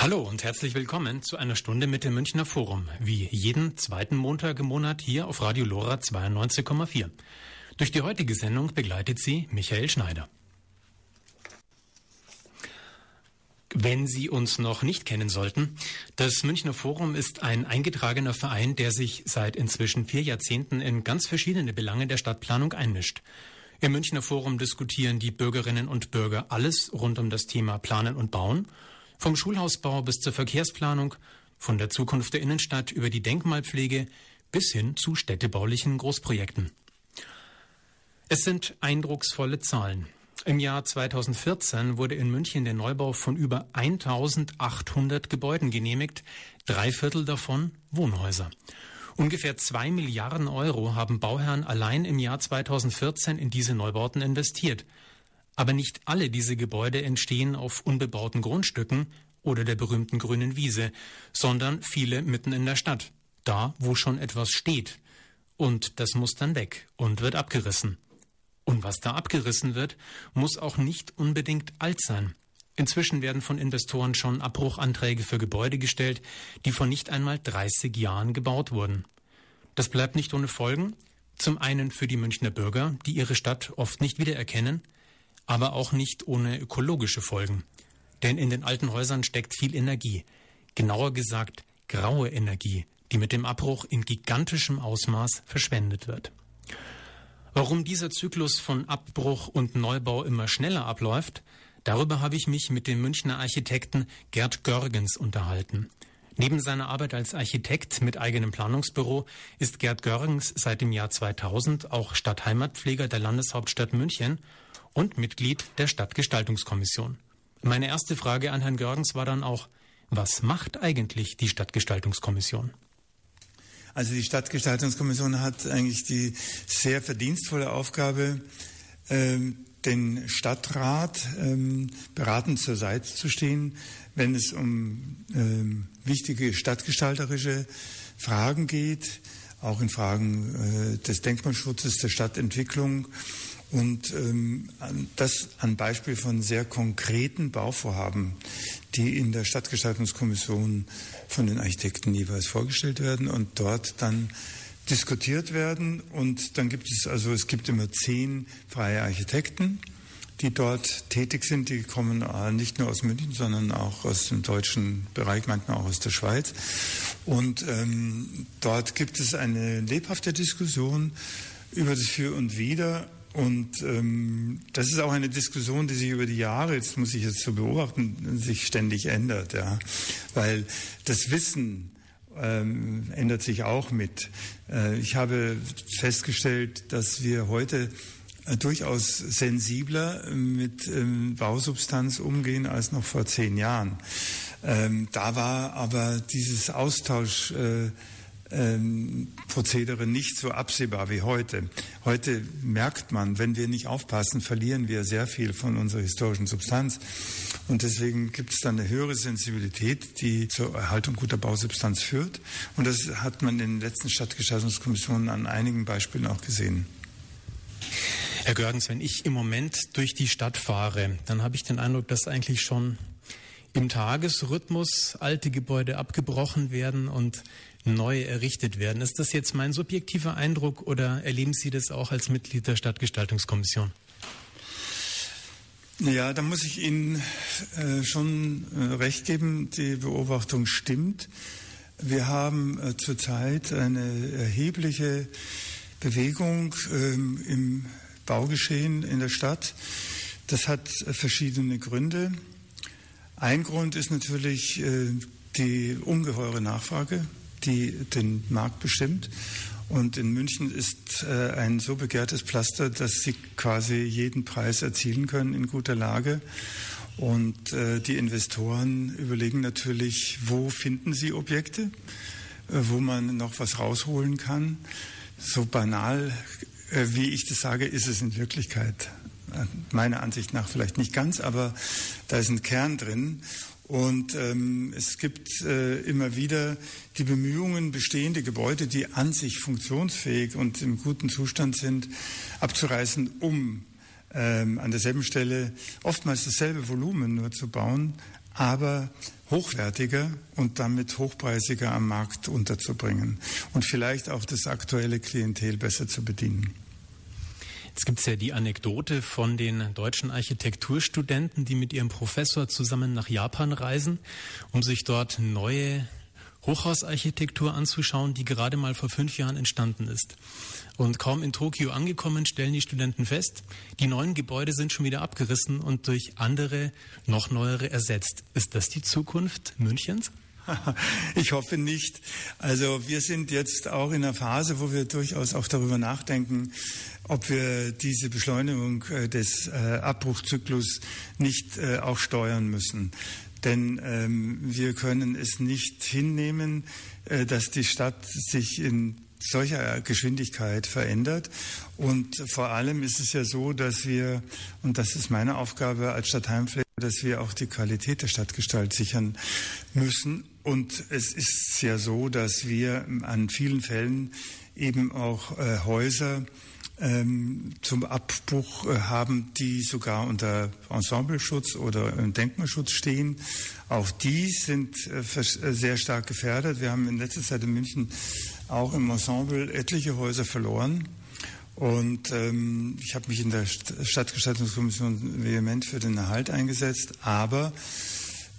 Hallo und herzlich willkommen zu einer Stunde mit dem Münchner Forum, wie jeden zweiten Montag im Monat hier auf Radio Lora 92,4. Durch die heutige Sendung begleitet sie Michael Schneider. Wenn Sie uns noch nicht kennen sollten, das Münchner Forum ist ein eingetragener Verein, der sich seit inzwischen vier Jahrzehnten in ganz verschiedene Belange der Stadtplanung einmischt. Im Münchner Forum diskutieren die Bürgerinnen und Bürger alles rund um das Thema Planen und Bauen vom Schulhausbau bis zur Verkehrsplanung, von der Zukunft der Innenstadt über die Denkmalpflege bis hin zu städtebaulichen Großprojekten. Es sind eindrucksvolle Zahlen. Im Jahr 2014 wurde in München der Neubau von über 1800 Gebäuden genehmigt, drei Viertel davon Wohnhäuser. Ungefähr zwei Milliarden Euro haben Bauherren allein im Jahr 2014 in diese Neubauten investiert. Aber nicht alle diese Gebäude entstehen auf unbebauten Grundstücken oder der berühmten grünen Wiese, sondern viele mitten in der Stadt, da wo schon etwas steht. Und das muss dann weg und wird abgerissen. Und was da abgerissen wird, muss auch nicht unbedingt alt sein. Inzwischen werden von Investoren schon Abbruchanträge für Gebäude gestellt, die vor nicht einmal 30 Jahren gebaut wurden. Das bleibt nicht ohne Folgen. Zum einen für die Münchner Bürger, die ihre Stadt oft nicht wiedererkennen, aber auch nicht ohne ökologische Folgen. Denn in den alten Häusern steckt viel Energie, genauer gesagt graue Energie, die mit dem Abbruch in gigantischem Ausmaß verschwendet wird. Warum dieser Zyklus von Abbruch und Neubau immer schneller abläuft, darüber habe ich mich mit dem Münchner Architekten Gerd Görgens unterhalten. Neben seiner Arbeit als Architekt mit eigenem Planungsbüro ist Gerd Görgens seit dem Jahr 2000 auch Stadtheimatpfleger der Landeshauptstadt München und Mitglied der Stadtgestaltungskommission. Meine erste Frage an Herrn Görgens war dann auch, was macht eigentlich die Stadtgestaltungskommission? Also die Stadtgestaltungskommission hat eigentlich die sehr verdienstvolle Aufgabe, ähm, den Stadtrat ähm, beratend zur Seite zu stehen, wenn es um ähm, wichtige stadtgestalterische Fragen geht, auch in Fragen äh, des Denkmalschutzes, der Stadtentwicklung und ähm, das an Beispiel von sehr konkreten Bauvorhaben, die in der Stadtgestaltungskommission von den Architekten jeweils vorgestellt werden und dort dann diskutiert werden. Und dann gibt es also, es gibt immer zehn freie Architekten, die dort tätig sind. Die kommen äh, nicht nur aus München, sondern auch aus dem deutschen Bereich, manchmal auch aus der Schweiz. Und ähm, dort gibt es eine lebhafte Diskussion über das Für und Wider und ähm, das ist auch eine Diskussion, die sich über die Jahre, jetzt muss ich jetzt so beobachten, sich ständig ändert, ja, weil das Wissen ähm, ändert sich auch mit. Äh, ich habe festgestellt, dass wir heute äh, durchaus sensibler mit ähm, Bausubstanz umgehen als noch vor zehn Jahren. Ähm, da war aber dieses Austausch äh, ähm, Prozedere nicht so absehbar wie heute. Heute merkt man, wenn wir nicht aufpassen, verlieren wir sehr viel von unserer historischen Substanz. Und deswegen gibt es dann eine höhere Sensibilität, die zur Erhaltung guter Bausubstanz führt. Und das hat man in den letzten Stadtgestaltungskommissionen an einigen Beispielen auch gesehen. Herr Görgens, wenn ich im Moment durch die Stadt fahre, dann habe ich den Eindruck, dass eigentlich schon im Tagesrhythmus alte Gebäude abgebrochen werden und neu errichtet werden. Ist das jetzt mein subjektiver Eindruck oder erleben Sie das auch als Mitglied der Stadtgestaltungskommission? Ja, da muss ich Ihnen äh, schon äh, recht geben, die Beobachtung stimmt. Wir haben äh, zurzeit eine erhebliche Bewegung ähm, im Baugeschehen in der Stadt. Das hat äh, verschiedene Gründe. Ein Grund ist natürlich äh, die ungeheure Nachfrage die den Markt bestimmt. Und in München ist äh, ein so begehrtes Pflaster, dass sie quasi jeden Preis erzielen können in guter Lage. Und äh, die Investoren überlegen natürlich, wo finden sie Objekte, äh, wo man noch was rausholen kann. So banal, äh, wie ich das sage, ist es in Wirklichkeit äh, meiner Ansicht nach vielleicht nicht ganz, aber da ist ein Kern drin. Und ähm, es gibt äh, immer wieder die Bemühungen, bestehende Gebäude, die an sich funktionsfähig und im guten Zustand sind, abzureißen, um ähm, an derselben Stelle oftmals dasselbe Volumen nur zu bauen, aber hochwertiger und damit hochpreisiger am Markt unterzubringen und vielleicht auch das aktuelle Klientel besser zu bedienen. Jetzt gibt es ja die Anekdote von den deutschen Architekturstudenten, die mit ihrem Professor zusammen nach Japan reisen, um sich dort neue Hochhausarchitektur anzuschauen, die gerade mal vor fünf Jahren entstanden ist. Und kaum in Tokio angekommen, stellen die Studenten fest, die neuen Gebäude sind schon wieder abgerissen und durch andere, noch neuere ersetzt. Ist das die Zukunft Münchens? Ich hoffe nicht. Also wir sind jetzt auch in einer Phase, wo wir durchaus auch darüber nachdenken, ob wir diese Beschleunigung äh, des äh, Abbruchzyklus nicht äh, auch steuern müssen. Denn ähm, wir können es nicht hinnehmen, äh, dass die Stadt sich in solcher Geschwindigkeit verändert. Und vor allem ist es ja so, dass wir, und das ist meine Aufgabe als Stadtheimpfleger, dass wir auch die Qualität der Stadtgestalt sichern müssen. Und es ist ja so, dass wir an vielen Fällen eben auch äh, Häuser ähm, zum Abbruch äh, haben, die sogar unter Ensembleschutz oder Denkmalschutz stehen. Auch die sind äh, äh, sehr stark gefährdet. Wir haben in letzter Zeit in München auch im Ensemble etliche Häuser verloren. Und ähm, ich habe mich in der Stadtgestaltungskommission vehement für den Erhalt eingesetzt, aber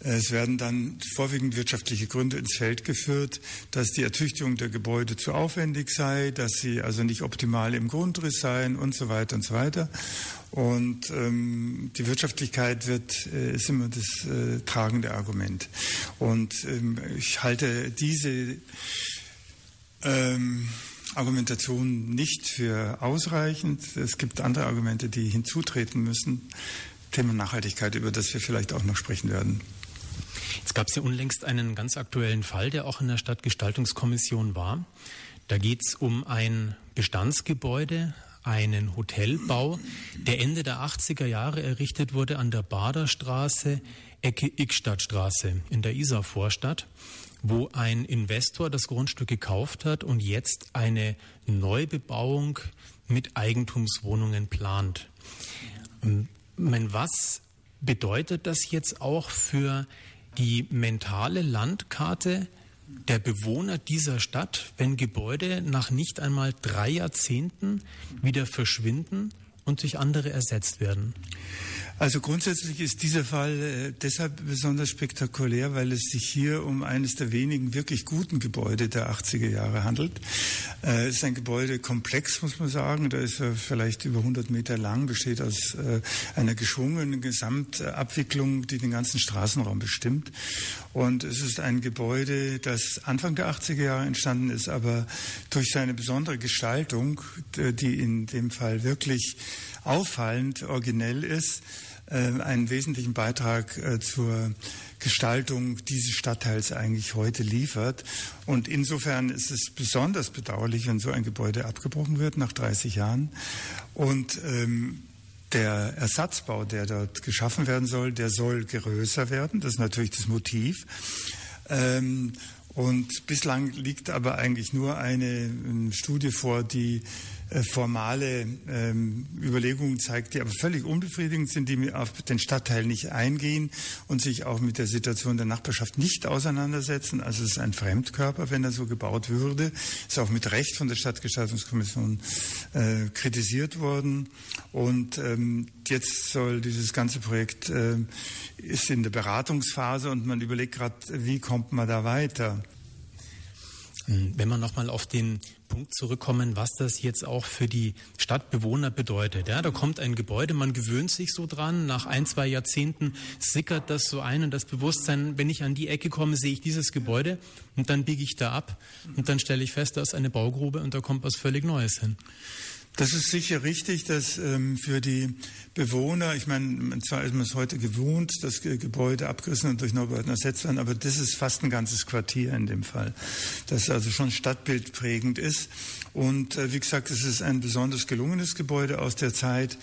es werden dann vorwiegend wirtschaftliche Gründe ins Feld geführt, dass die Ertüchtigung der Gebäude zu aufwendig sei, dass sie also nicht optimal im Grundriss seien und so weiter und so weiter. Und ähm, die Wirtschaftlichkeit wird, äh, ist immer das äh, tragende Argument. Und ähm, ich halte diese ähm, Argumentation nicht für ausreichend. Es gibt andere Argumente, die hinzutreten müssen. Thema Nachhaltigkeit, über das wir vielleicht auch noch sprechen werden. Jetzt gab es ja unlängst einen ganz aktuellen Fall, der auch in der Stadtgestaltungskommission war. Da geht es um ein Bestandsgebäude, einen Hotelbau, der Ende der 80er Jahre errichtet wurde an der Baderstraße, Ecke Ickstadtstraße in der Isar-Vorstadt, wo ein Investor das Grundstück gekauft hat und jetzt eine Neubebauung mit Eigentumswohnungen plant. Ähm, was bedeutet das jetzt auch für die mentale Landkarte der Bewohner dieser Stadt, wenn Gebäude nach nicht einmal drei Jahrzehnten wieder verschwinden und durch andere ersetzt werden? Also grundsätzlich ist dieser Fall äh, deshalb besonders spektakulär, weil es sich hier um eines der wenigen wirklich guten Gebäude der 80er Jahre handelt. Äh, es ist ein Gebäudekomplex, muss man sagen. Da ist er vielleicht über 100 Meter lang, besteht aus äh, einer geschwungenen Gesamtabwicklung, die den ganzen Straßenraum bestimmt. Und es ist ein Gebäude, das Anfang der 80er Jahre entstanden ist, aber durch seine besondere Gestaltung, die in dem Fall wirklich auffallend originell ist, einen wesentlichen Beitrag äh, zur Gestaltung dieses Stadtteils eigentlich heute liefert. Und insofern ist es besonders bedauerlich, wenn so ein Gebäude abgebrochen wird nach 30 Jahren. Und ähm, der Ersatzbau, der dort geschaffen werden soll, der soll größer werden. Das ist natürlich das Motiv. Ähm, und bislang liegt aber eigentlich nur eine Studie vor, die äh, formale ähm, Überlegungen zeigt, die aber völlig unbefriedigend sind, die auf den Stadtteil nicht eingehen und sich auch mit der Situation der Nachbarschaft nicht auseinandersetzen. Also es ist ein Fremdkörper, wenn er so gebaut würde. Ist auch mit Recht von der Stadtgestaltungskommission äh, kritisiert worden. Und ähm, jetzt soll dieses ganze Projekt äh, ist in der Beratungsphase und man überlegt gerade, wie kommt man da weiter. Wenn wir nochmal auf den Punkt zurückkommen, was das jetzt auch für die Stadtbewohner bedeutet. Ja, da kommt ein Gebäude, man gewöhnt sich so dran, nach ein, zwei Jahrzehnten sickert das so ein und das Bewusstsein, wenn ich an die Ecke komme, sehe ich dieses Gebäude und dann biege ich da ab und dann stelle ich fest, da ist eine Baugrube und da kommt was völlig Neues hin. Das ist sicher richtig, dass ähm, für die Bewohner, ich meine, zwar ist man es heute gewohnt, dass Gebäude abgerissen und durch Neubauten ersetzt werden, aber das ist fast ein ganzes Quartier in dem Fall, das also schon stadtbildprägend ist. Und äh, wie gesagt, es ist ein besonders gelungenes Gebäude aus der Zeit.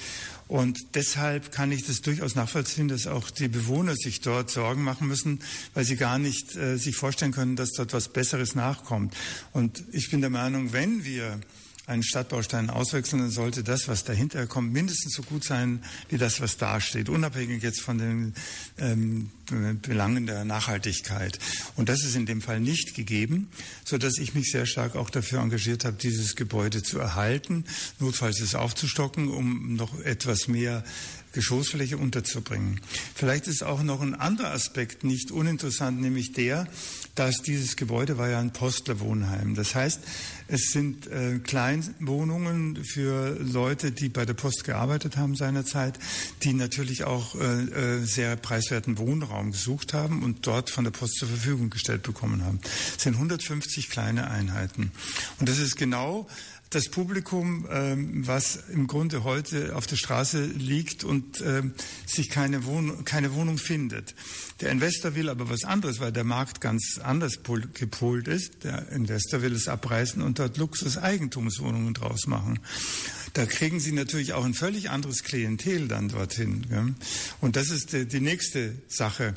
Und deshalb kann ich das durchaus nachvollziehen, dass auch die Bewohner sich dort Sorgen machen müssen, weil sie gar nicht äh, sich vorstellen können, dass dort was Besseres nachkommt. Und ich bin der Meinung, wenn wir einen Stadtbaustein auswechseln, dann sollte das, was dahinter kommt, mindestens so gut sein wie das, was da steht, unabhängig jetzt von den ähm, Belangen der Nachhaltigkeit. Und das ist in dem Fall nicht gegeben, so dass ich mich sehr stark auch dafür engagiert habe, dieses Gebäude zu erhalten, notfalls es aufzustocken, um noch etwas mehr Geschossfläche unterzubringen. Vielleicht ist auch noch ein anderer Aspekt nicht uninteressant, nämlich der, dass dieses Gebäude war ja ein Postlerwohnheim. Das heißt, es sind äh, Kleinwohnungen für Leute, die bei der Post gearbeitet haben seinerzeit, die natürlich auch äh, äh sehr preiswerten Wohnraum gesucht haben und dort von der Post zur Verfügung gestellt bekommen haben. Es sind 150 kleine Einheiten. Und das ist genau das Publikum, ähm, was im Grunde heute auf der Straße liegt und ähm, sich keine, Wohn keine Wohnung findet. Der Investor will aber was anderes, weil der Markt ganz anders gepolt ist. Der Investor will es abreißen und dort Luxus-Eigentumswohnungen draus machen. Da kriegen Sie natürlich auch ein völlig anderes Klientel dann dorthin. Und das ist die, die nächste Sache.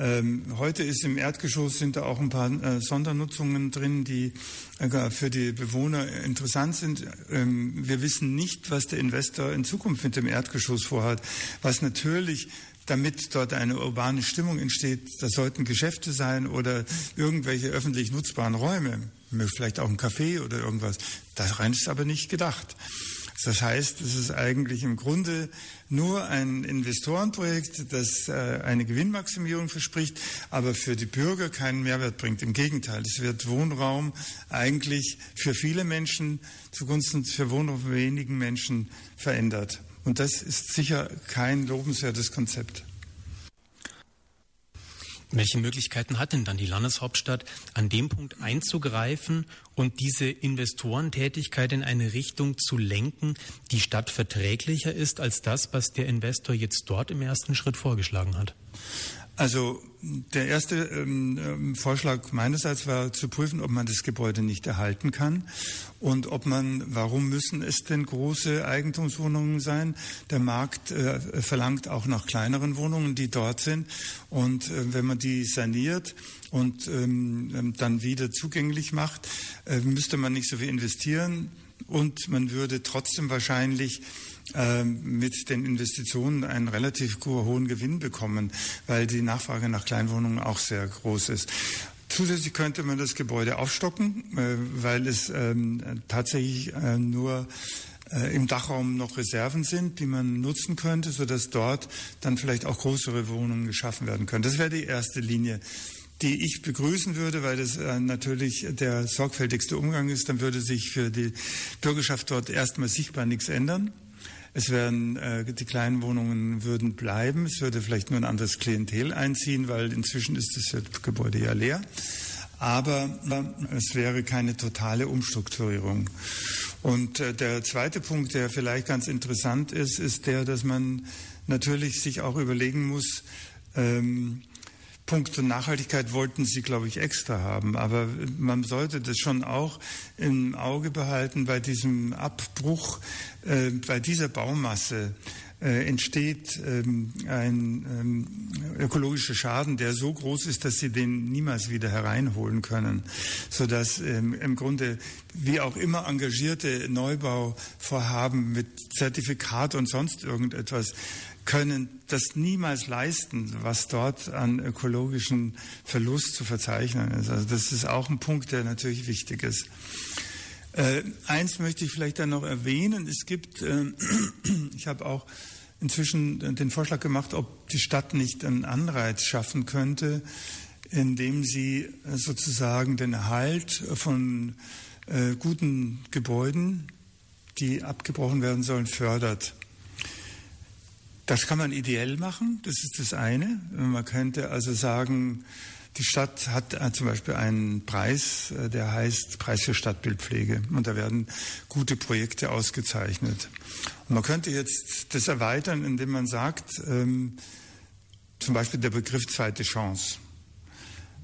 Ähm, heute ist im Erdgeschoss sind da auch ein paar äh, Sondernutzungen drin, die äh, für die Bewohner interessant sind. Ähm, wir wissen nicht, was der Investor in Zukunft mit dem Erdgeschoss vorhat, was natürlich damit dort eine urbane Stimmung entsteht, das sollten Geschäfte sein oder irgendwelche öffentlich nutzbaren Räume, vielleicht auch ein Café oder irgendwas. Daran ist aber nicht gedacht. Das heißt, es ist eigentlich im Grunde nur ein Investorenprojekt, das äh, eine Gewinnmaximierung verspricht, aber für die Bürger keinen Mehrwert bringt. Im Gegenteil, es wird Wohnraum eigentlich für viele Menschen zugunsten für Wohnraum für wenigen Menschen verändert. Und das ist sicher kein lobenswertes Konzept. Welche Möglichkeiten hat denn dann die Landeshauptstadt, an dem Punkt einzugreifen und diese Investorentätigkeit in eine Richtung zu lenken, die stadtverträglicher ist als das, was der Investor jetzt dort im ersten Schritt vorgeschlagen hat? Also der erste ähm, ähm, Vorschlag meinerseits war zu prüfen, ob man das Gebäude nicht erhalten kann und ob man, warum müssen es denn große Eigentumswohnungen sein? Der Markt äh, verlangt auch nach kleineren Wohnungen, die dort sind. Und äh, wenn man die saniert und ähm, dann wieder zugänglich macht, äh, müsste man nicht so viel investieren und man würde trotzdem wahrscheinlich ähm, mit den Investitionen einen relativ hohen Gewinn bekommen, weil die Nachfrage nach Kleinwohnungen auch sehr groß ist. Zusätzlich könnte man das Gebäude aufstocken, äh, weil es ähm, tatsächlich äh, nur äh, im Dachraum noch Reserven sind, die man nutzen könnte, sodass dort dann vielleicht auch größere Wohnungen geschaffen werden können. Das wäre die erste Linie die ich begrüßen würde, weil das natürlich der sorgfältigste Umgang ist, dann würde sich für die Bürgerschaft dort erstmal sichtbar nichts ändern. Es werden, äh, die kleinen Wohnungen würden bleiben. Es würde vielleicht nur ein anderes Klientel einziehen, weil inzwischen ist das Gebäude ja leer. Aber äh, es wäre keine totale Umstrukturierung. Und äh, der zweite Punkt, der vielleicht ganz interessant ist, ist der, dass man natürlich sich auch überlegen muss, ähm, Punkt Nachhaltigkeit wollten Sie, glaube ich, extra haben. Aber man sollte das schon auch im Auge behalten bei diesem Abbruch, äh, bei dieser Baumasse. Äh, entsteht ähm, ein ähm, ökologischer Schaden, der so groß ist, dass sie den niemals wieder hereinholen können, sodass ähm, im Grunde wie auch immer engagierte Neubauvorhaben mit Zertifikat und sonst irgendetwas können das niemals leisten, was dort an ökologischen Verlust zu verzeichnen ist. Also das ist auch ein Punkt, der natürlich wichtig ist. Äh, eins möchte ich vielleicht dann noch erwähnen. Es gibt, äh, ich habe auch inzwischen den Vorschlag gemacht, ob die Stadt nicht einen Anreiz schaffen könnte, indem sie sozusagen den Erhalt von äh, guten Gebäuden, die abgebrochen werden sollen, fördert. Das kann man ideell machen, das ist das eine. Man könnte also sagen, die Stadt hat äh, zum Beispiel einen Preis, äh, der heißt Preis für Stadtbildpflege. Und da werden gute Projekte ausgezeichnet. Und man könnte jetzt das erweitern, indem man sagt, ähm, zum Beispiel der Begriff zweite Chance.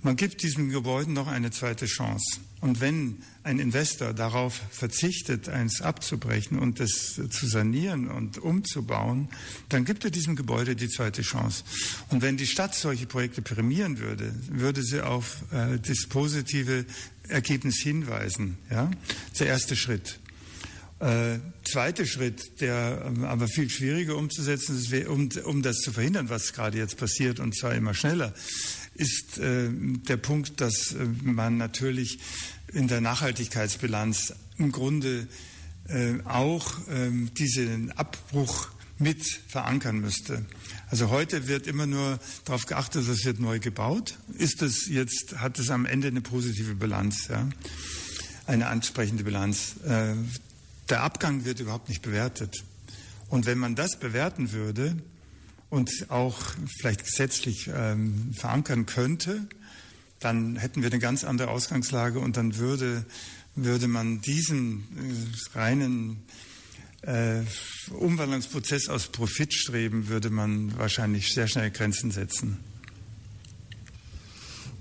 Man gibt diesen Gebäuden noch eine zweite Chance. Und wenn ein Investor darauf verzichtet, eins abzubrechen und das zu sanieren und umzubauen, dann gibt er diesem Gebäude die zweite Chance. Und wenn die Stadt solche Projekte prämieren würde, würde sie auf äh, das positive Ergebnis hinweisen. Ja? Der erste Schritt. Äh, zweiter Schritt, der ähm, aber viel schwieriger umzusetzen ist, um, um das zu verhindern, was gerade jetzt passiert, und zwar immer schneller, ist äh, der Punkt, dass äh, man natürlich in der Nachhaltigkeitsbilanz im Grunde äh, auch ähm, diesen Abbruch mit verankern müsste. Also heute wird immer nur darauf geachtet, es wird neu gebaut. Ist es jetzt, hat es am Ende eine positive Bilanz, ja? eine ansprechende Bilanz. Äh, der Abgang wird überhaupt nicht bewertet. Und wenn man das bewerten würde und auch vielleicht gesetzlich ähm, verankern könnte, dann hätten wir eine ganz andere Ausgangslage und dann würde, würde man diesen äh, reinen äh, Umwandlungsprozess aus Profitstreben, würde man wahrscheinlich sehr schnell Grenzen setzen.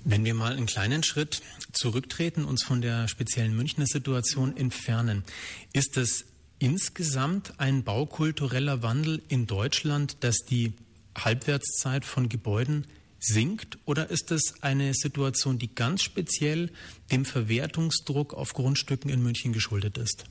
Wenn wir mal einen kleinen Schritt zurücktreten, uns von der speziellen Münchner Situation entfernen, ist es insgesamt ein baukultureller Wandel in Deutschland, dass die Halbwertszeit von Gebäuden sinkt oder ist es eine Situation, die ganz speziell dem Verwertungsdruck auf Grundstücken in München geschuldet ist?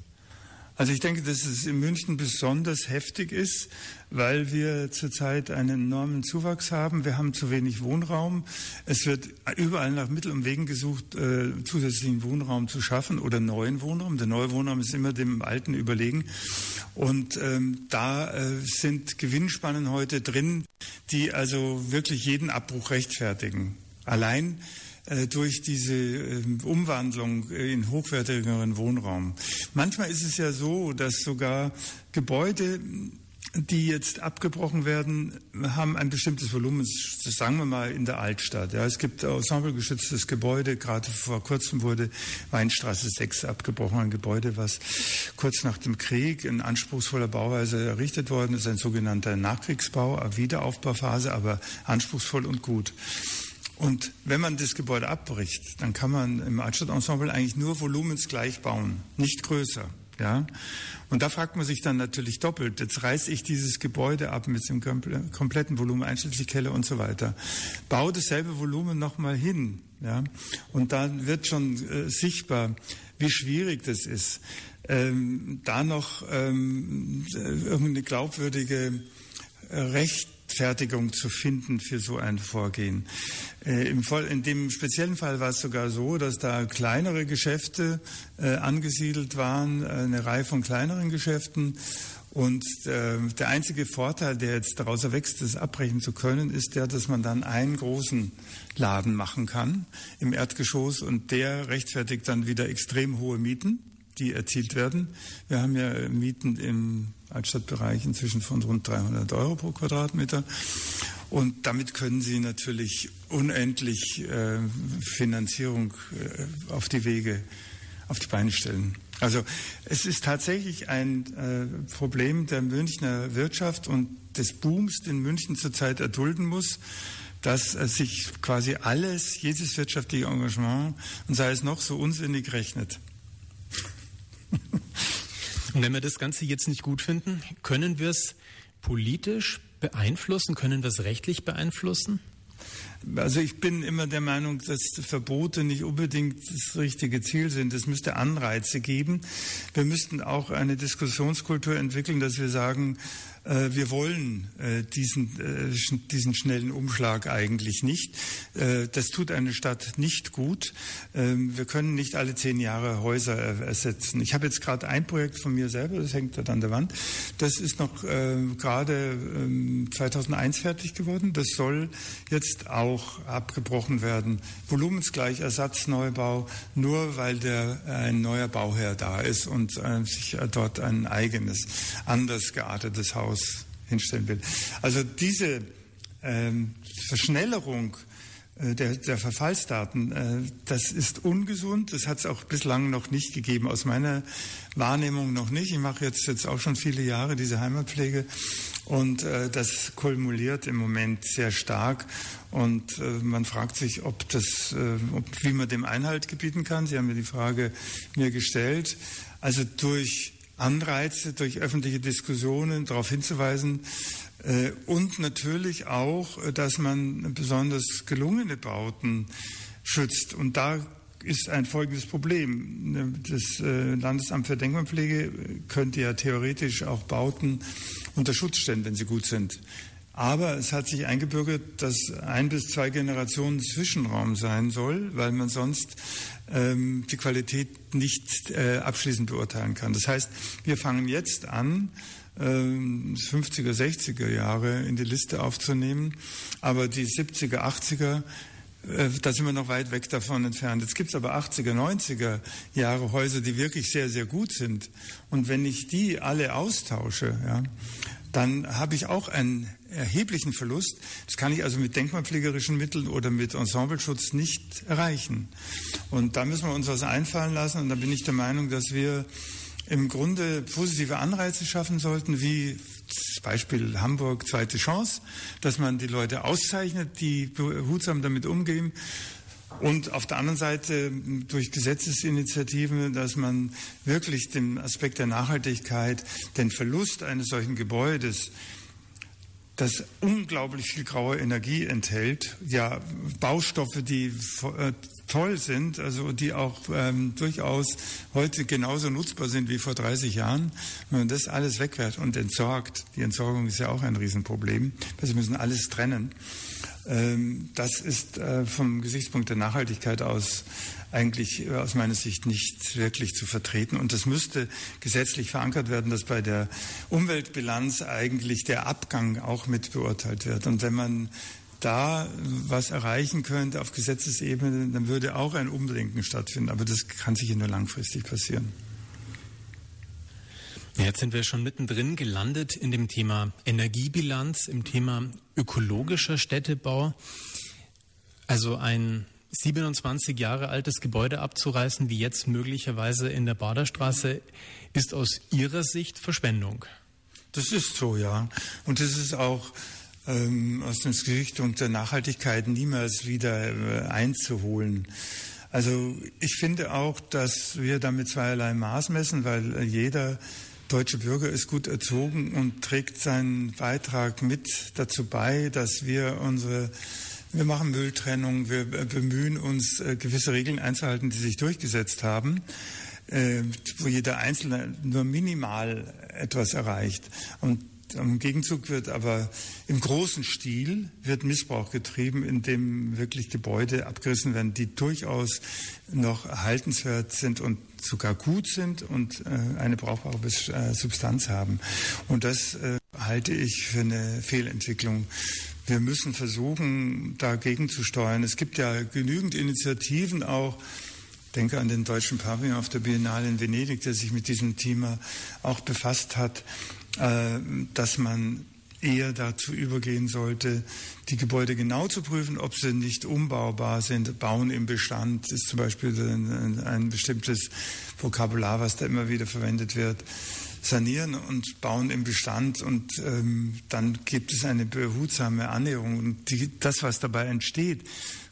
Also ich denke, dass es in München besonders heftig ist, weil wir zurzeit einen enormen Zuwachs haben. Wir haben zu wenig Wohnraum. Es wird überall nach Mittel und Wegen gesucht, äh, zusätzlichen Wohnraum zu schaffen oder neuen Wohnraum. Der neue Wohnraum ist immer dem alten überlegen. Und ähm, da äh, sind Gewinnspannen heute drin, die also wirklich jeden Abbruch rechtfertigen. Allein durch diese ähm, Umwandlung in hochwertigeren Wohnraum. Manchmal ist es ja so, dass sogar Gebäude die jetzt abgebrochen werden, haben ein bestimmtes Volumen, sagen wir mal in der Altstadt. Ja, es gibt ensemblegeschütztes Gebäude, gerade vor kurzem wurde Weinstraße 6 abgebrochen, ein Gebäude, was kurz nach dem Krieg in anspruchsvoller Bauweise errichtet worden ist, ein sogenannter Nachkriegsbau, Wiederaufbauphase, aber anspruchsvoll und gut. Und wenn man das Gebäude abbricht, dann kann man im Altstadtensemble eigentlich nur volumensgleich bauen, nicht größer. Ja? Und da fragt man sich dann natürlich doppelt. Jetzt reiße ich dieses Gebäude ab mit dem kompletten Volumen, einschließlich Keller und so weiter. Baue dasselbe Volumen nochmal hin. Ja? Und dann wird schon äh, sichtbar, wie schwierig das ist, ähm, da noch ähm, irgendeine glaubwürdige äh, Recht Rechtfertigung zu finden für so ein Vorgehen. Äh, in dem speziellen Fall war es sogar so, dass da kleinere Geschäfte äh, angesiedelt waren, äh, eine Reihe von kleineren Geschäften. Und der einzige Vorteil, der jetzt daraus erwächst, das abbrechen zu können, ist der, dass man dann einen großen Laden machen kann im Erdgeschoss und der rechtfertigt dann wieder extrem hohe Mieten die erzielt werden. Wir haben ja Mieten im Altstadtbereich inzwischen von rund 300 Euro pro Quadratmeter. Und damit können Sie natürlich unendlich äh, Finanzierung äh, auf die Wege, auf die Beine stellen. Also es ist tatsächlich ein äh, Problem der Münchner Wirtschaft und des Booms, den München zurzeit erdulden muss, dass äh, sich quasi alles, jedes wirtschaftliche Engagement, und sei es noch so unsinnig, rechnet. Und wenn wir das Ganze jetzt nicht gut finden, können wir es politisch beeinflussen? Können wir es rechtlich beeinflussen? Also ich bin immer der Meinung, dass Verbote nicht unbedingt das richtige Ziel sind. Es müsste Anreize geben. Wir müssten auch eine Diskussionskultur entwickeln, dass wir sagen, äh, wir wollen äh, diesen, äh, diesen schnellen Umschlag eigentlich nicht. Das tut eine Stadt nicht gut. Ähm, wir können nicht alle zehn Jahre Häuser ersetzen. Ich habe jetzt gerade ein Projekt von mir selber, das hängt dort an der Wand. Das ist noch gerade 2001 ähm, fertig geworden. Das soll jetzt auch abgebrochen werden. Volumensgleich Ersatzneubau, nur weil der, ein neuer Bauherr da ist und sich dort ein eigenes, anders geartetes Haus hinstellen will. Also diese ähm, Verschnellerung äh, der, der, Verfallsdaten, äh, das ist ungesund. Das hat es auch bislang noch nicht gegeben, aus meiner Wahrnehmung noch nicht. Ich mache jetzt, jetzt auch schon viele Jahre diese Heimatpflege und äh, das kumuliert im Moment sehr stark. Und äh, man fragt sich, ob das, äh, ob, wie man dem Einhalt gebieten kann. Sie haben mir die Frage mir gestellt. Also durch Anreize durch öffentliche Diskussionen darauf hinzuweisen äh, und natürlich auch, äh, dass man besonders gelungene Bauten schützt. Und da ist ein folgendes Problem. Das äh, Landesamt für Denkmalpflege könnte ja theoretisch auch Bauten unter Schutz stellen, wenn sie gut sind. Aber es hat sich eingebürgert, dass ein bis zwei Generationen Zwischenraum sein soll, weil man sonst ähm, die Qualität nicht äh, abschließend beurteilen kann. Das heißt, wir fangen jetzt an, äh, 50er, 60er Jahre in die Liste aufzunehmen, aber die 70er, 80er äh, da sind wir noch weit weg davon entfernt. Jetzt gibt es aber 80er, 90er Jahre Häuser, die wirklich sehr, sehr gut sind. Und wenn ich die alle austausche, ja, dann habe ich auch einen erheblichen Verlust. Das kann ich also mit denkmalpflegerischen Mitteln oder mit Ensembleschutz nicht erreichen. Und da müssen wir uns was einfallen lassen. Und da bin ich der Meinung, dass wir im Grunde positive Anreize schaffen sollten, wie Beispiel Hamburg zweite Chance, dass man die Leute auszeichnet, die behutsam damit umgehen. Und auf der anderen Seite durch Gesetzesinitiativen, dass man wirklich den Aspekt der Nachhaltigkeit, den Verlust eines solchen Gebäudes, das unglaublich viel graue Energie enthält, ja Baustoffe, die äh, toll sind, also die auch ähm, durchaus heute genauso nutzbar sind wie vor 30 Jahren, wenn man das alles wegwehrt und entsorgt, die Entsorgung ist ja auch ein Riesenproblem, wir müssen alles trennen. Ähm, das ist äh, vom Gesichtspunkt der Nachhaltigkeit aus eigentlich äh, aus meiner Sicht nicht wirklich zu vertreten. Und das müsste gesetzlich verankert werden, dass bei der Umweltbilanz eigentlich der Abgang auch mit beurteilt wird. Und wenn man da was erreichen könnte auf Gesetzesebene, dann würde auch ein Umdenken stattfinden. Aber das kann sicher nur langfristig passieren. Jetzt sind wir schon mittendrin gelandet in dem Thema Energiebilanz, im Thema ökologischer Städtebau. Also ein 27 Jahre altes Gebäude abzureißen, wie jetzt möglicherweise in der Baderstraße, ist aus Ihrer Sicht Verschwendung. Das ist so, ja. Und das ist auch ähm, aus dem Gesichtspunkt der Nachhaltigkeit niemals wieder äh, einzuholen. Also ich finde auch, dass wir damit zweierlei Maß messen, weil äh, jeder deutsche Bürger ist gut erzogen und trägt seinen Beitrag mit dazu bei, dass wir unsere wir machen Mülltrennung, wir bemühen uns, äh, gewisse Regeln einzuhalten, die sich durchgesetzt haben, äh, wo jeder Einzelne nur minimal etwas erreicht. Und im Gegenzug wird aber im großen Stil wird Missbrauch getrieben, indem wirklich Gebäude abgerissen werden, die durchaus noch erhaltenswert sind und sogar gut sind und äh, eine brauchbare Substanz haben. Und das halte ich für eine Fehlentwicklung. Wir müssen versuchen, dagegen zu steuern. Es gibt ja genügend Initiativen auch, denke an den deutschen Pavillon auf der Biennale in Venedig, der sich mit diesem Thema auch befasst hat. Äh, dass man eher dazu übergehen sollte, die Gebäude genau zu prüfen, ob sie nicht umbaubar sind. Bauen im Bestand ist zum Beispiel ein, ein bestimmtes Vokabular, was da immer wieder verwendet wird. Sanieren und bauen im Bestand und ähm, dann gibt es eine behutsame Annäherung. Und die, das, was dabei entsteht,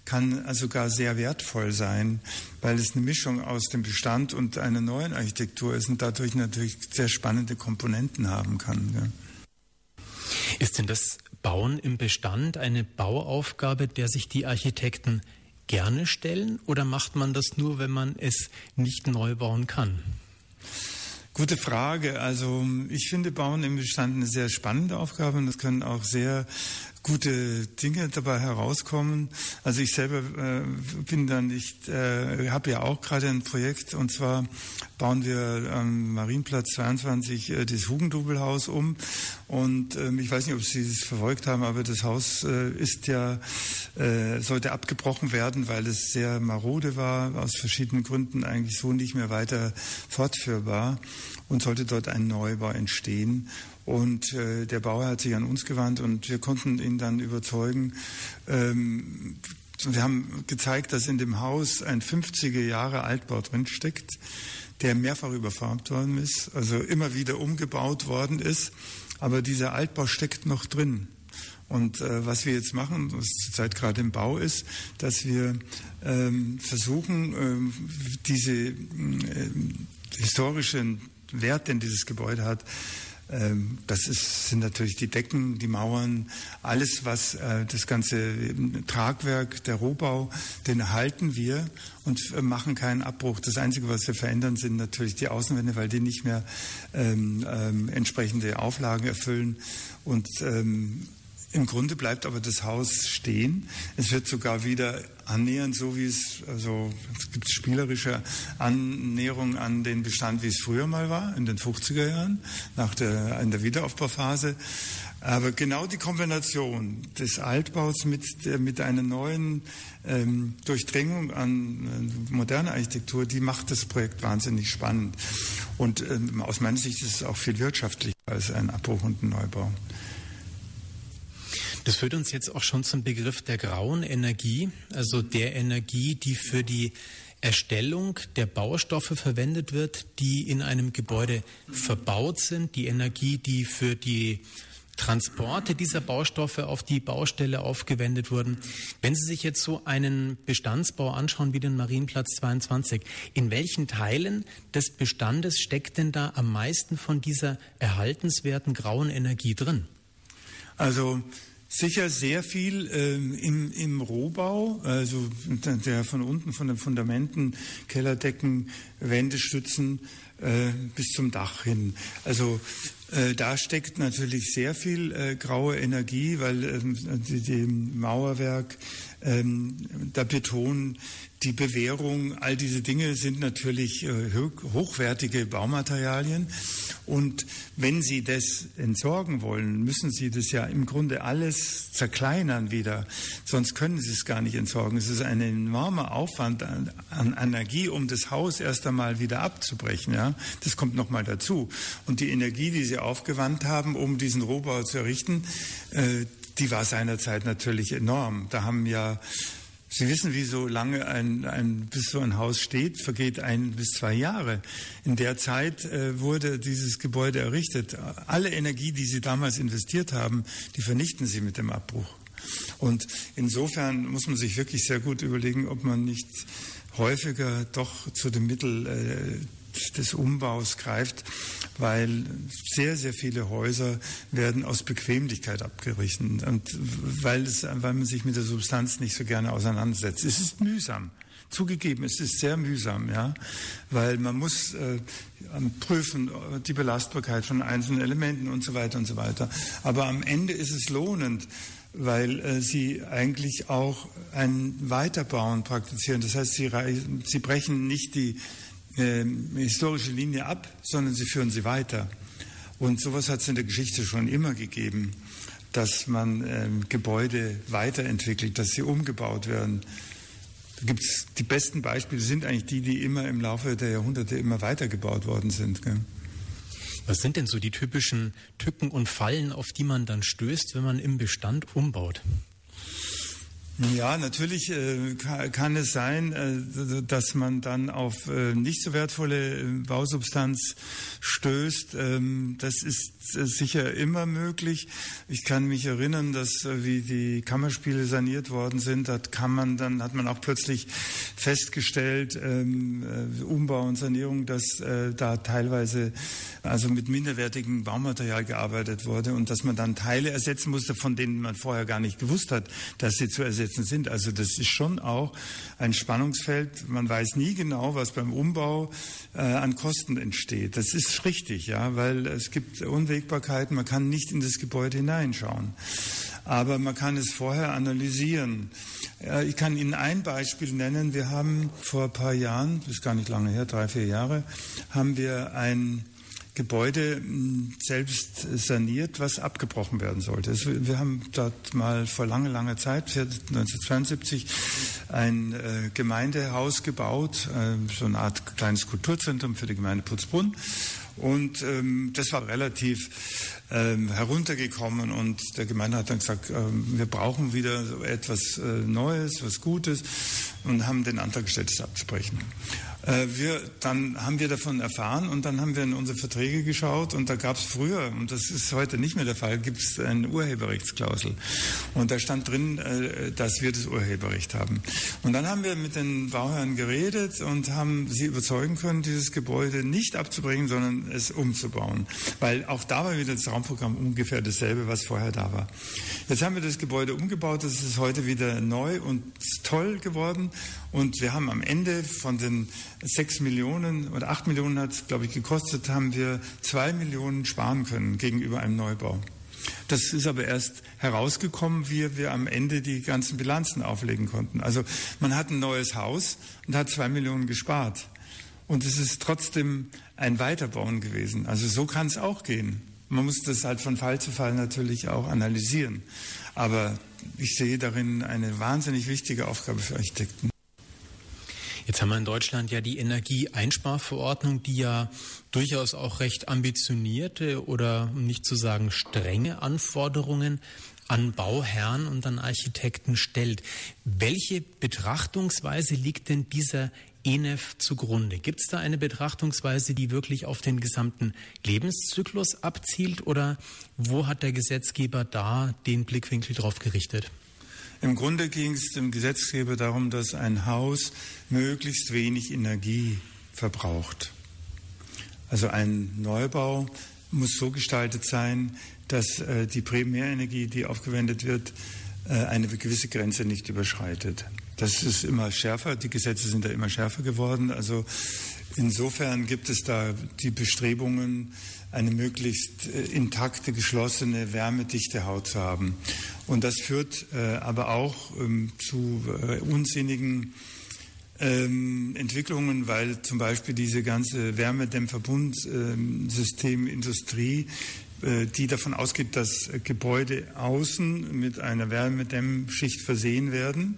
kann sogar sehr wertvoll sein, weil es eine Mischung aus dem Bestand und einer neuen Architektur ist und dadurch natürlich sehr spannende Komponenten haben kann. Ja. Ist denn das Bauen im Bestand eine Bauaufgabe, der sich die Architekten gerne stellen oder macht man das nur, wenn man es nicht neu bauen kann? Gute Frage. Also ich finde Bauen im Bestand eine sehr spannende Aufgabe und es können auch sehr gute Dinge dabei herauskommen. Also ich selber äh, bin dann nicht, äh, habe ja auch gerade ein Projekt und zwar bauen wir am Marienplatz 22 äh, das Hugendubelhaus um und ähm, ich weiß nicht, ob Sie das verfolgt haben, aber das Haus äh, ist ja äh, sollte abgebrochen werden, weil es sehr marode war aus verschiedenen Gründen eigentlich so nicht mehr weiter fortführbar und sollte dort ein Neubau entstehen. Und äh, der Bauer hat sich an uns gewandt und wir konnten ihn dann überzeugen. Ähm, wir haben gezeigt, dass in dem Haus ein 50er Jahre Altbau drinsteckt, der mehrfach überfarbt worden ist, also immer wieder umgebaut worden ist. Aber dieser Altbau steckt noch drin. Und äh, was wir jetzt machen, was zurzeit gerade im Bau ist, dass wir ähm, versuchen, ähm, diese äh, historischen Wert, den dieses Gebäude hat, das ist, sind natürlich die Decken, die Mauern, alles, was äh, das ganze Tragwerk, der Rohbau, den erhalten wir und äh, machen keinen Abbruch. Das Einzige, was wir verändern, sind natürlich die Außenwände, weil die nicht mehr ähm, ähm, entsprechende Auflagen erfüllen. Und ähm, im Grunde bleibt aber das Haus stehen. Es wird sogar wieder annähernd, so wie es, also es gibt spielerische Annäherung an den Bestand, wie es früher mal war, in den 50er Jahren, nach der, in der Wiederaufbauphase. Aber genau die Kombination des Altbaus mit, mit einer neuen ähm, Durchdringung an äh, moderner Architektur, die macht das Projekt wahnsinnig spannend. Und ähm, aus meiner Sicht ist es auch viel wirtschaftlicher als ein Abbruch und ein Neubau. Das führt uns jetzt auch schon zum Begriff der grauen Energie, also der Energie, die für die Erstellung der Baustoffe verwendet wird, die in einem Gebäude verbaut sind, die Energie, die für die Transporte dieser Baustoffe auf die Baustelle aufgewendet wurden. Wenn Sie sich jetzt so einen Bestandsbau anschauen wie den Marienplatz 22, in welchen Teilen des Bestandes steckt denn da am meisten von dieser erhaltenswerten grauen Energie drin? Also Sicher sehr viel ähm, im, im Rohbau, also der von unten von den Fundamenten, Kellerdecken, Wendestützen äh, bis zum Dach hin. Also äh, da steckt natürlich sehr viel äh, graue Energie, weil ähm, die, die Mauerwerk, ähm, der Beton, die Bewährung, all diese Dinge sind natürlich äh, hochwertige Baumaterialien. Und wenn Sie das entsorgen wollen, müssen Sie das ja im Grunde alles zerkleinern wieder. Sonst können Sie es gar nicht entsorgen. Es ist ein enormer Aufwand an, an Energie, um das Haus erst einmal wieder abzubrechen. Ja? Das kommt nochmal dazu. Und die Energie, die Sie aufgewandt haben, um diesen Rohbau zu errichten, äh, die war seinerzeit natürlich enorm. Da haben ja Sie wissen, wie so lange ein, ein, bis so ein Haus steht, vergeht ein bis zwei Jahre. In der Zeit äh, wurde dieses Gebäude errichtet. Alle Energie, die Sie damals investiert haben, die vernichten Sie mit dem Abbruch. Und insofern muss man sich wirklich sehr gut überlegen, ob man nicht häufiger doch zu dem Mittel äh, des Umbaus greift, weil sehr, sehr viele Häuser werden aus Bequemlichkeit abgerissen und weil, es, weil man sich mit der Substanz nicht so gerne auseinandersetzt. Es ist mühsam. Zugegeben, es ist sehr mühsam, ja, weil man muss äh, prüfen die Belastbarkeit von einzelnen Elementen und so weiter und so weiter. Aber am Ende ist es lohnend, weil äh, sie eigentlich auch ein Weiterbauen praktizieren. Das heißt, sie, sie brechen nicht die äh, historische Linie ab, sondern sie führen sie weiter. Und sowas hat es in der Geschichte schon immer gegeben, dass man äh, Gebäude weiterentwickelt, dass sie umgebaut werden. Da gibt es die besten Beispiele sind eigentlich die, die immer im Laufe der Jahrhunderte immer weitergebaut worden sind. Gell? Was sind denn so die typischen Tücken und Fallen, auf die man dann stößt, wenn man im Bestand umbaut? Ja, natürlich äh, kann, es sein, äh, dass man dann auf äh, nicht so wertvolle Bausubstanz stößt. Ähm, das ist sicher immer möglich. Ich kann mich erinnern, dass wie die Kammerspiele saniert worden sind, da kann man dann hat man auch plötzlich festgestellt, ähm, Umbau und Sanierung, dass da teilweise also mit minderwertigem Baumaterial gearbeitet wurde und dass man dann Teile ersetzen musste, von denen man vorher gar nicht gewusst hat, dass sie zu ersetzen sind. Also das ist schon auch ein Spannungsfeld. Man weiß nie genau, was beim Umbau äh, an Kosten entsteht. Das ist richtig, ja, weil es gibt Unwägbarkeiten. Man kann nicht in das Gebäude hineinschauen. Aber man kann es vorher analysieren. Äh, ich kann Ihnen ein Beispiel nennen. Wir haben vor ein paar Jahren, das ist gar nicht lange her, drei, vier Jahre, haben wir ein Gebäude selbst saniert, was abgebrochen werden sollte. Also wir haben dort mal vor langer, langer Zeit, 1972, ein äh, Gemeindehaus gebaut, äh, so eine Art kleines Kulturzentrum für die Gemeinde Putzbrunn. Und ähm, das war relativ ähm, heruntergekommen und der Gemeinde hat dann gesagt, ähm, wir brauchen wieder etwas äh, Neues, was Gutes und haben den Antrag gestellt, es abzubrechen. Äh, wir, dann haben wir davon erfahren und dann haben wir in unsere Verträge geschaut und da gab es früher, und das ist heute nicht mehr der Fall, gibt es eine Urheberrechtsklausel. Und da stand drin, äh, dass wir das Urheberrecht haben. Und dann haben wir mit den Bauherren geredet und haben sie überzeugen können, dieses Gebäude nicht abzubringen, sondern es umzubauen. Weil auch da war wieder das Raumprogramm ungefähr dasselbe, was vorher da war. Jetzt haben wir das Gebäude umgebaut, das ist heute wieder neu und toll geworden. Und wir haben am Ende von den sechs Millionen oder acht Millionen hat es, glaube ich, gekostet, haben wir zwei Millionen sparen können gegenüber einem Neubau. Das ist aber erst herausgekommen, wie wir am Ende die ganzen Bilanzen auflegen konnten. Also man hat ein neues Haus und hat zwei Millionen gespart. Und es ist trotzdem ein Weiterbauen gewesen. Also so kann es auch gehen. Man muss das halt von Fall zu Fall natürlich auch analysieren. Aber ich sehe darin eine wahnsinnig wichtige Aufgabe für Architekten. Jetzt haben wir in Deutschland ja die Energieeinsparverordnung, die ja durchaus auch recht ambitionierte oder um nicht zu sagen strenge Anforderungen an Bauherren und an Architekten stellt. Welche Betrachtungsweise liegt denn dieser ENEF zugrunde? Gibt es da eine Betrachtungsweise, die wirklich auf den gesamten Lebenszyklus abzielt oder wo hat der Gesetzgeber da den Blickwinkel drauf gerichtet? Im Grunde ging es dem Gesetzgeber darum, dass ein Haus möglichst wenig Energie verbraucht. Also ein Neubau muss so gestaltet sein, dass äh, die Primärenergie, die aufgewendet wird, äh, eine gewisse Grenze nicht überschreitet. Das ist immer schärfer, die Gesetze sind da immer schärfer geworden. Also insofern gibt es da die Bestrebungen, eine möglichst äh, intakte, geschlossene, wärmedichte Haut zu haben. Und das führt äh, aber auch ähm, zu äh, unsinnigen ähm, Entwicklungen, weil zum Beispiel diese ganze Wärmedämmverbundsystemindustrie, äh, die davon ausgeht, dass Gebäude außen mit einer Wärmedämmschicht versehen werden,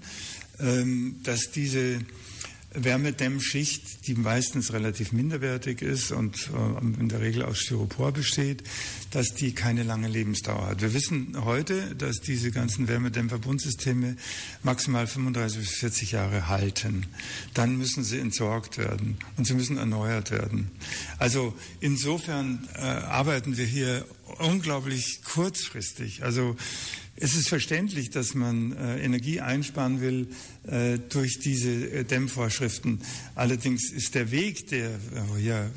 ähm, dass diese Wärmedämmschicht, die meistens relativ minderwertig ist und äh, in der Regel aus Styropor besteht, dass die keine lange Lebensdauer hat. Wir wissen heute, dass diese ganzen Wärmedämmverbundsysteme maximal 35 bis 40 Jahre halten. Dann müssen sie entsorgt werden und sie müssen erneuert werden. Also insofern äh, arbeiten wir hier unglaublich kurzfristig. Also es ist verständlich, dass man äh, Energie einsparen will äh, durch diese äh, Dämmvorschriften. Allerdings ist der Weg, der äh, ja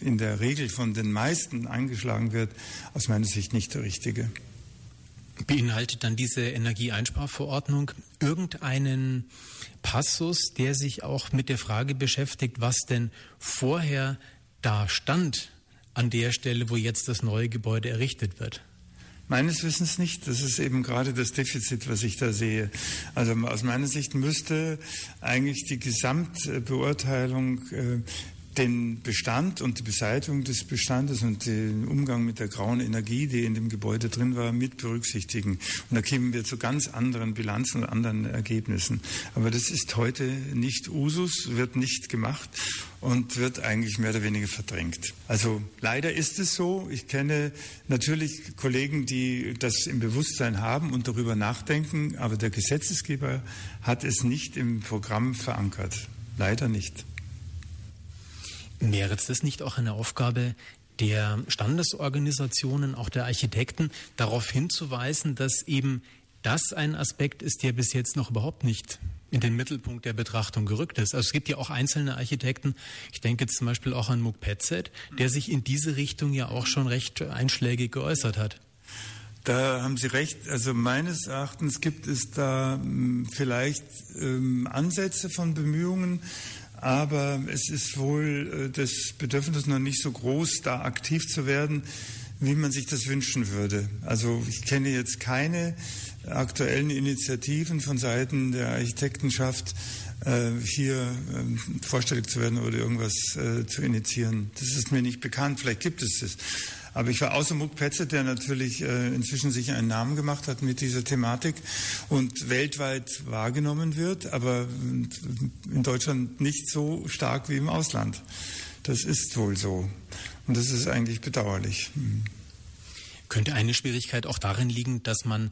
in der Regel von den meisten eingeschlagen wird, aus meiner Sicht nicht der richtige. Beinhaltet dann diese Energieeinsparverordnung irgendeinen Passus, der sich auch mit der Frage beschäftigt, was denn vorher da stand an der Stelle, wo jetzt das neue Gebäude errichtet wird? Meines Wissens nicht. Das ist eben gerade das Defizit, was ich da sehe. Also aus meiner Sicht müsste eigentlich die Gesamtbeurteilung äh, den Bestand und die Beseitigung des Bestandes und den Umgang mit der grauen Energie, die in dem Gebäude drin war, mit berücksichtigen. Und da kämen wir zu ganz anderen Bilanzen und anderen Ergebnissen. Aber das ist heute nicht Usus, wird nicht gemacht und wird eigentlich mehr oder weniger verdrängt. Also leider ist es so. Ich kenne natürlich Kollegen, die das im Bewusstsein haben und darüber nachdenken, aber der Gesetzesgeber hat es nicht im Programm verankert. Leider nicht. Wäre das nicht auch eine Aufgabe der Standesorganisationen, auch der Architekten, darauf hinzuweisen, dass eben das ein Aspekt ist, der bis jetzt noch überhaupt nicht in den Mittelpunkt der Betrachtung gerückt ist. Also es gibt ja auch einzelne Architekten, ich denke jetzt zum Beispiel auch an Muck Petzet, der sich in diese Richtung ja auch schon recht einschlägig geäußert hat. Da haben Sie recht. Also meines Erachtens gibt es da hm, vielleicht ähm, Ansätze von Bemühungen, aber es ist wohl äh, das Bedürfnis noch nicht so groß, da aktiv zu werden, wie man sich das wünschen würde. Also ich kenne jetzt keine aktuellen Initiativen von Seiten der Architektenschaft, äh, hier ähm, vorstellig zu werden oder irgendwas äh, zu initiieren. Das ist mir nicht bekannt. Vielleicht gibt es es. Aber ich war außer Muck Petze, der natürlich äh, inzwischen sich einen Namen gemacht hat mit dieser Thematik und weltweit wahrgenommen wird, aber in Deutschland nicht so stark wie im Ausland. Das ist wohl so. Und das ist eigentlich bedauerlich. Hm. Könnte eine Schwierigkeit auch darin liegen, dass man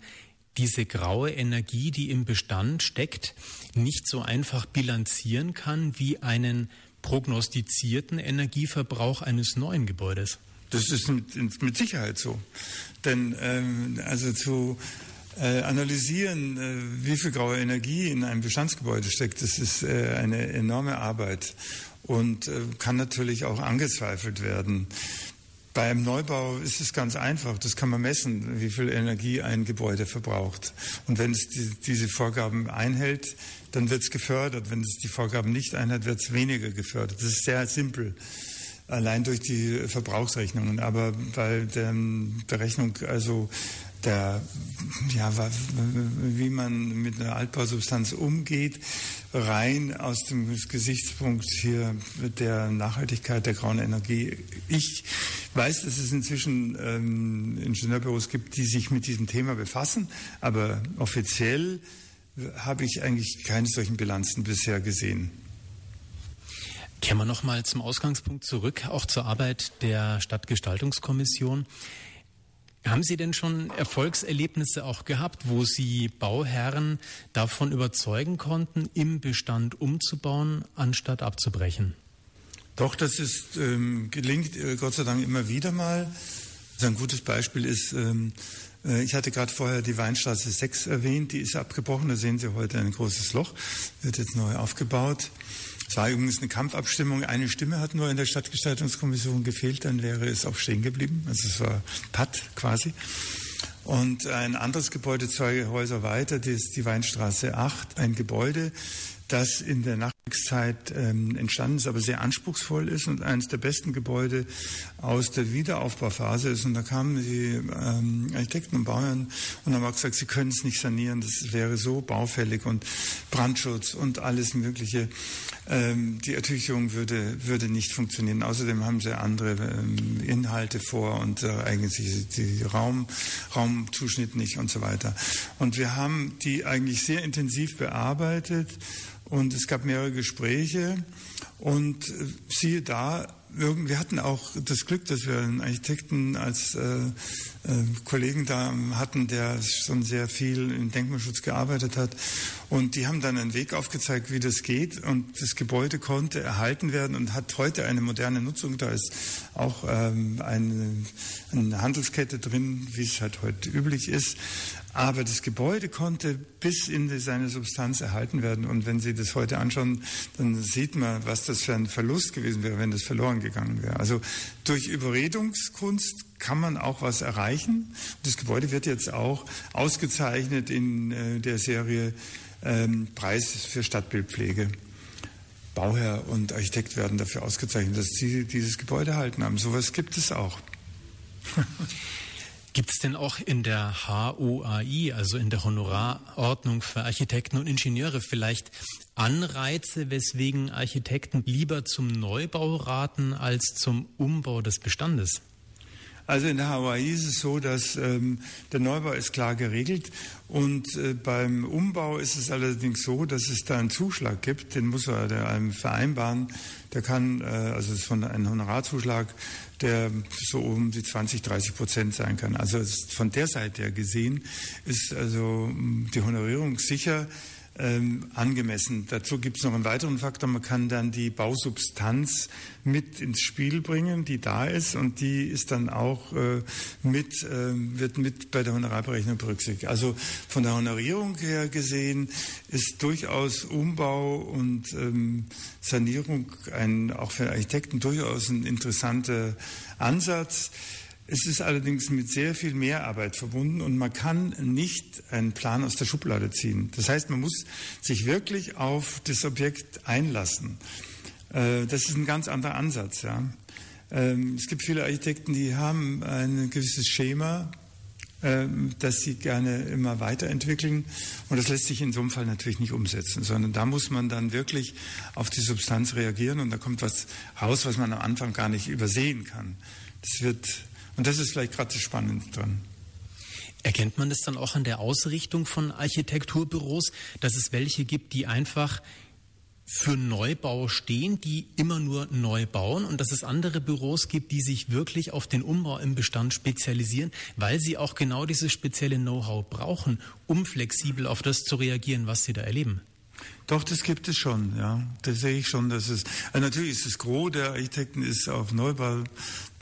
diese graue Energie, die im Bestand steckt, nicht so einfach bilanzieren kann wie einen prognostizierten Energieverbrauch eines neuen Gebäudes. Das ist mit, mit Sicherheit so. Denn ähm, also zu äh, analysieren, äh, wie viel graue Energie in einem Bestandsgebäude steckt, das ist äh, eine enorme Arbeit und äh, kann natürlich auch angezweifelt werden. Beim Neubau ist es ganz einfach. Das kann man messen, wie viel Energie ein Gebäude verbraucht. Und wenn es die, diese Vorgaben einhält, dann wird es gefördert. Wenn es die Vorgaben nicht einhält, wird es weniger gefördert. Das ist sehr simpel allein durch die Verbrauchsrechnungen. Aber bei der Berechnung, also der, ja, wie man mit einer Altbausubstanz umgeht, rein aus dem Gesichtspunkt hier der Nachhaltigkeit der grauen Energie. Ich weiß, dass es inzwischen ähm, Ingenieurbüros gibt, die sich mit diesem Thema befassen, aber offiziell habe ich eigentlich keine solchen Bilanzen bisher gesehen. Kehren wir nochmal zum Ausgangspunkt zurück, auch zur Arbeit der Stadtgestaltungskommission. Haben Sie denn schon Erfolgserlebnisse auch gehabt, wo Sie Bauherren davon überzeugen konnten, im Bestand umzubauen, anstatt abzubrechen? Doch, das ist, ähm, gelingt äh, Gott sei Dank immer wieder mal. Also ein gutes Beispiel ist, ähm, äh, ich hatte gerade vorher die Weinstraße 6 erwähnt, die ist abgebrochen, da sehen Sie heute ein großes Loch, wird jetzt neu aufgebaut. Es war übrigens eine Kampfabstimmung. Eine Stimme hat nur in der Stadtgestaltungskommission gefehlt, dann wäre es auch stehen geblieben. Also es war Patt quasi. Und ein anderes Gebäude, zwei Häuser weiter, das ist die Weinstraße 8, ein Gebäude, das in der Nachkriegszeit ähm, entstanden ist, aber sehr anspruchsvoll ist und eines der besten Gebäude aus der Wiederaufbauphase ist. Und da kamen die ähm, Architekten und Bauern und haben auch gesagt, sie können es nicht sanieren, das wäre so baufällig und Brandschutz und alles Mögliche. Ähm, die Ertüchtigung würde, würde nicht funktionieren. Außerdem haben sie andere ähm, Inhalte vor und äh, eigentlich die Raum, Raumzuschnitt nicht und so weiter. Und wir haben die eigentlich sehr intensiv bearbeitet und es gab mehrere Gespräche und äh, siehe da, wir hatten auch das Glück, dass wir einen Architekten als äh, äh, Kollegen da hatten, der schon sehr viel im Denkmalschutz gearbeitet hat. Und die haben dann einen Weg aufgezeigt, wie das geht. Und das Gebäude konnte erhalten werden und hat heute eine moderne Nutzung. Da ist auch ähm, eine, eine Handelskette drin, wie es halt heute üblich ist. Aber das Gebäude konnte bis in seine Substanz erhalten werden. Und wenn Sie das heute anschauen, dann sieht man, was das für ein Verlust gewesen wäre, wenn das verloren gegangen wäre. Also durch Überredungskunst kann man auch was erreichen. Das Gebäude wird jetzt auch ausgezeichnet in äh, der Serie ähm, Preis für Stadtbildpflege. Bauherr und Architekt werden dafür ausgezeichnet, dass sie dieses Gebäude erhalten haben. Sowas gibt es auch. Gibt es denn auch in der HOAI, also in der Honorarordnung für Architekten und Ingenieure, vielleicht Anreize, weswegen Architekten lieber zum Neubau raten als zum Umbau des Bestandes? Also in der Hawaii ist es so, dass ähm, der Neubau ist klar geregelt und äh, beim Umbau ist es allerdings so, dass es da einen Zuschlag gibt, den muss er der einem vereinbaren. Der kann, äh, also es ist von einem Honorarzuschlag, der so um die 20, 30 Prozent sein kann. Also von der Seite her gesehen ist also die Honorierung sicher ähm, angemessen. Dazu gibt es noch einen weiteren Faktor. Man kann dann die Bausubstanz mit ins Spiel bringen, die da ist und die ist dann auch äh, mit, äh, wird mit bei der Honorarberechnung berücksichtigt. Also von der Honorierung her gesehen ist durchaus Umbau und ähm, Sanierung ein, auch für Architekten durchaus ein interessanter Ansatz. Es ist allerdings mit sehr viel Mehrarbeit verbunden und man kann nicht einen Plan aus der Schublade ziehen. Das heißt, man muss sich wirklich auf das Objekt einlassen. Äh, das ist ein ganz anderer Ansatz. Ja. Ähm, es gibt viele Architekten, die haben ein gewisses Schema, ähm, das sie gerne immer weiterentwickeln. Und das lässt sich in so einem Fall natürlich nicht umsetzen, sondern da muss man dann wirklich auf die Substanz reagieren und da kommt was raus, was man am Anfang gar nicht übersehen kann. Das wird und das ist vielleicht gerade das Spannende dran. Erkennt man das dann auch an der Ausrichtung von Architekturbüros, dass es welche gibt, die einfach für Neubau stehen, die immer nur neu bauen und dass es andere Büros gibt, die sich wirklich auf den Umbau im Bestand spezialisieren, weil sie auch genau dieses spezielle Know-how brauchen, um flexibel auf das zu reagieren, was sie da erleben? Doch, das gibt es schon, ja. Das sehe ich schon, dass es, also natürlich ist das Gros der Architekten ist auf Neubau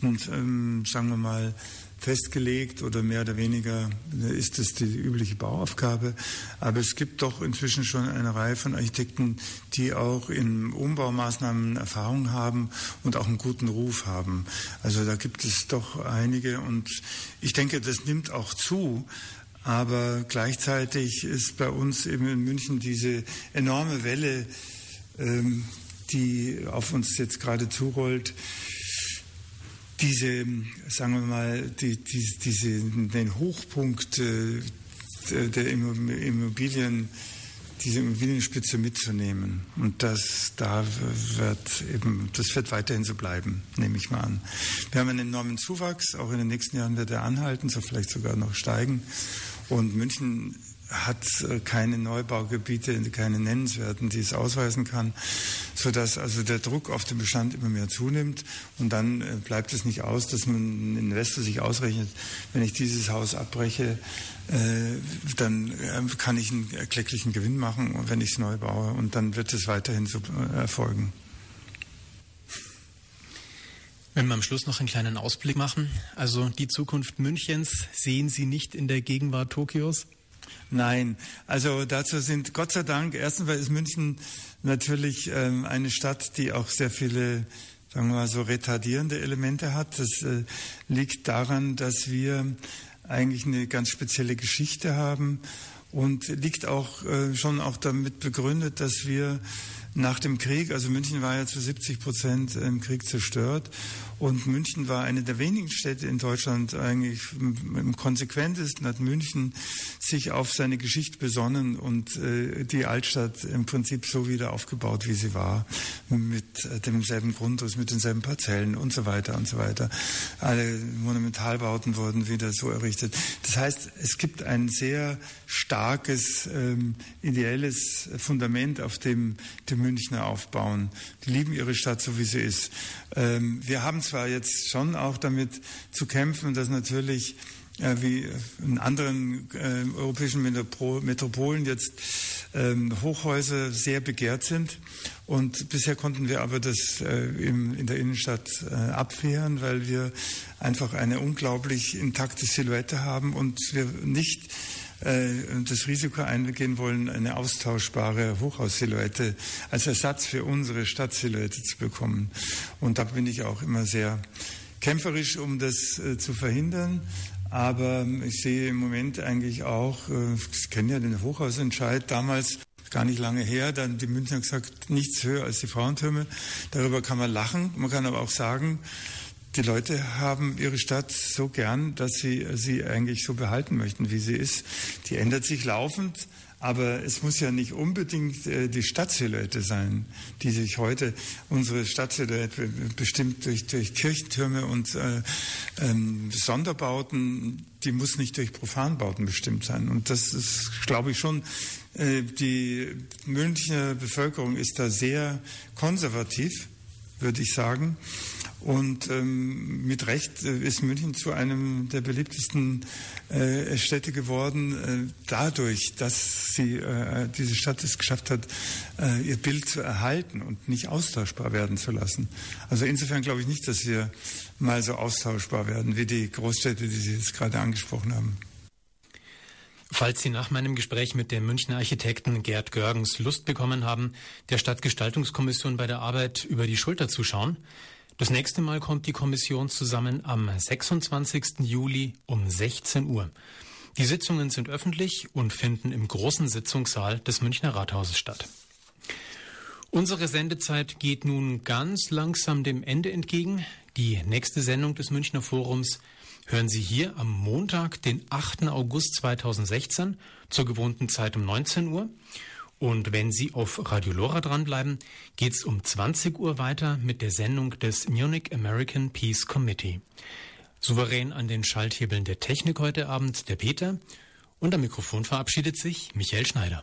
ähm, sagen wir mal, festgelegt oder mehr oder weniger ist es die übliche Bauaufgabe. Aber es gibt doch inzwischen schon eine Reihe von Architekten, die auch in Umbaumaßnahmen Erfahrung haben und auch einen guten Ruf haben. Also da gibt es doch einige und ich denke, das nimmt auch zu. Aber gleichzeitig ist bei uns eben in München diese enorme Welle, ähm, die auf uns jetzt gerade zurollt, diese, sagen wir mal, die, die, diese, den Hochpunkt äh, der Immobilien, diese Immobilienspitze mitzunehmen. Und das, da wird eben, das wird weiterhin so bleiben, nehme ich mal an. Wir haben einen enormen Zuwachs, auch in den nächsten Jahren wird er anhalten, so vielleicht sogar noch steigen. Und München hat äh, keine Neubaugebiete, keine nennenswerten, die es ausweisen kann, sodass also der Druck auf den Bestand immer mehr zunimmt. Und dann äh, bleibt es nicht aus, dass man ein Investor sich ausrechnet, wenn ich dieses Haus abbreche, äh, dann kann ich einen erklecklichen Gewinn machen, wenn ich es neu baue. Und dann wird es weiterhin so erfolgen. Wenn wir am Schluss noch einen kleinen Ausblick machen, also die Zukunft Münchens sehen Sie nicht in der Gegenwart Tokios? Nein, also dazu sind Gott sei Dank, erstens weil ist München natürlich ähm, eine Stadt, die auch sehr viele, sagen wir mal so, retardierende Elemente hat. Das äh, liegt daran, dass wir eigentlich eine ganz spezielle Geschichte haben und liegt auch äh, schon auch damit begründet, dass wir nach dem Krieg, also München war ja zu 70 Prozent im Krieg zerstört und München war eine der wenigen Städte in Deutschland eigentlich im konsequentesten hat München sich auf seine Geschichte besonnen und äh, die Altstadt im Prinzip so wieder aufgebaut, wie sie war, mit äh, demselben Grundriss, mit denselben Parzellen und so weiter und so weiter. Alle Monumentalbauten wurden wieder so errichtet. Das heißt, es gibt ein sehr starkes ähm, ideelles Fundament, auf dem die Münchner aufbauen. Die lieben ihre Stadt so, wie sie ist. Ähm, wir haben zwar jetzt schon auch damit zu kämpfen, dass natürlich äh, wie in anderen äh, europäischen Metropolen jetzt ähm, Hochhäuser sehr begehrt sind. Und bisher konnten wir aber das äh, im, in der Innenstadt äh, abwehren, weil wir einfach eine unglaublich intakte Silhouette haben und wir nicht das Risiko eingehen wollen, eine austauschbare Hochhaussilhouette als Ersatz für unsere Stadtsilhouette zu bekommen. Und da bin ich auch immer sehr kämpferisch, um das äh, zu verhindern. Aber ich sehe im Moment eigentlich auch, äh, ich kenne ja den Hochhausentscheid damals, gar nicht lange her, dann die Münchner gesagt, nichts höher als die Frauentürme. Darüber kann man lachen. Man kann aber auch sagen, die Leute haben ihre Stadt so gern, dass sie sie eigentlich so behalten möchten, wie sie ist. Die ändert sich laufend, aber es muss ja nicht unbedingt äh, die Stadtsilhouette sein, die sich heute, unsere Stadtsilhouette bestimmt durch, durch Kirchtürme und äh, ähm, Sonderbauten, die muss nicht durch Profanbauten bestimmt sein. Und das ist, glaube ich, schon, äh, die Münchner Bevölkerung ist da sehr konservativ, würde ich sagen. Und ähm, mit Recht äh, ist München zu einem der beliebtesten äh, Städte geworden, äh, dadurch, dass sie, äh, diese Stadt es geschafft hat, äh, ihr Bild zu erhalten und nicht austauschbar werden zu lassen. Also insofern glaube ich nicht, dass wir mal so austauschbar werden wie die Großstädte, die Sie jetzt gerade angesprochen haben. Falls Sie nach meinem Gespräch mit dem Münchner Architekten Gerd Görgens Lust bekommen haben, der Stadtgestaltungskommission bei der Arbeit über die Schulter zu schauen, das nächste Mal kommt die Kommission zusammen am 26. Juli um 16 Uhr. Die Sitzungen sind öffentlich und finden im großen Sitzungssaal des Münchner Rathauses statt. Unsere Sendezeit geht nun ganz langsam dem Ende entgegen. Die nächste Sendung des Münchner Forums hören Sie hier am Montag, den 8. August 2016 zur gewohnten Zeit um 19 Uhr. Und wenn Sie auf Radio Lora dranbleiben, geht es um 20 Uhr weiter mit der Sendung des Munich American Peace Committee. Souverän an den Schalthebeln der Technik heute Abend der Peter und am Mikrofon verabschiedet sich Michael Schneider.